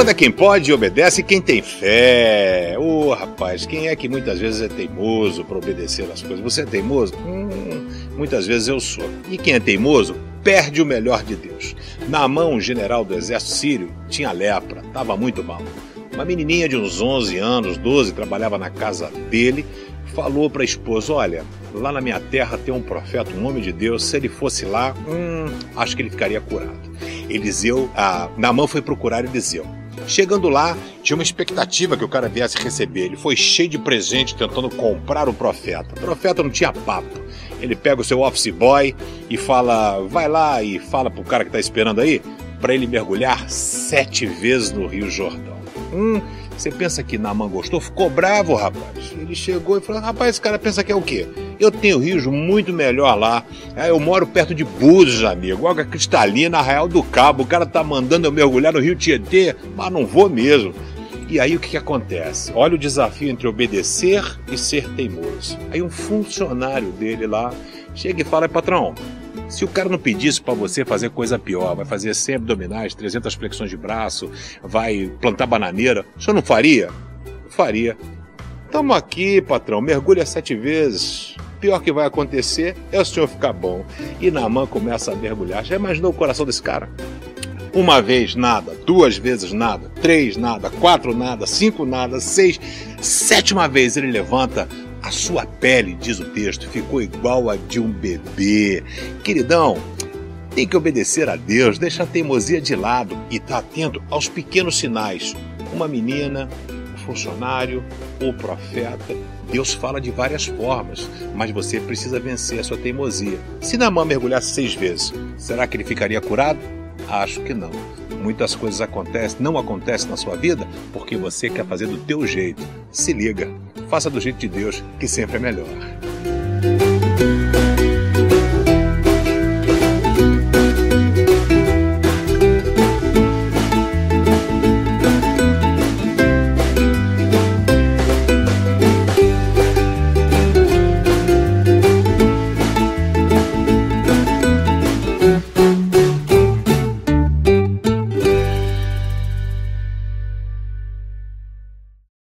Manda quem pode e obedece quem tem fé. Ô oh, rapaz, quem é que muitas vezes é teimoso para obedecer as coisas? Você é teimoso? Hum, muitas vezes eu sou. E quem é teimoso perde o melhor de Deus. Na mão, o general do exército sírio tinha lepra, estava muito mal. Uma menininha de uns 11 anos, 12, trabalhava na casa dele, falou para a esposa: Olha, lá na minha terra tem um profeta, um homem de Deus, se ele fosse lá, hum, acho que ele ficaria curado. Eliseu, a Namã foi procurar Eliseu. Chegando lá, tinha uma expectativa que o cara viesse receber. Ele foi cheio de presente tentando comprar o profeta. O profeta não tinha papo. Ele pega o seu office boy e fala: vai lá e fala pro cara que tá esperando aí para ele mergulhar sete vezes no Rio Jordão. Hum, você pensa que Naman gostou? Ficou bravo, rapaz. Ele chegou e falou: rapaz, esse cara pensa que é o quê? Eu tenho rios muito melhor lá. É, eu moro perto de Búzios, amigo. Água cristalina, Arraial do Cabo. O cara tá mandando eu mergulhar no Rio Tietê, mas não vou mesmo. E aí o que, que acontece? Olha o desafio entre obedecer e ser teimoso. Aí um funcionário dele lá chega e fala: patrão, se o cara não pedisse para você fazer coisa pior, vai fazer 100 abdominais, 300 flexões de braço, vai plantar bananeira, o senhor não faria? faria. Tamo aqui, patrão, mergulha sete vezes. Pior que vai acontecer é o senhor ficar bom. E Naman começa a mergulhar. Já imaginou o coração desse cara? Uma vez nada, duas vezes nada, três nada, quatro nada, cinco nada, seis, sétima vez ele levanta, sua pele, diz o texto, ficou igual a de um bebê. Queridão, tem que obedecer a Deus, deixa a teimosia de lado e estar tá atento aos pequenos sinais. Uma menina, um funcionário, o um profeta. Deus fala de várias formas, mas você precisa vencer a sua teimosia. Se Namã mergulhasse seis vezes, será que ele ficaria curado? Acho que não. Muitas coisas acontecem, não acontecem na sua vida porque você quer fazer do teu jeito. Se liga, faça do jeito de Deus, que sempre é melhor.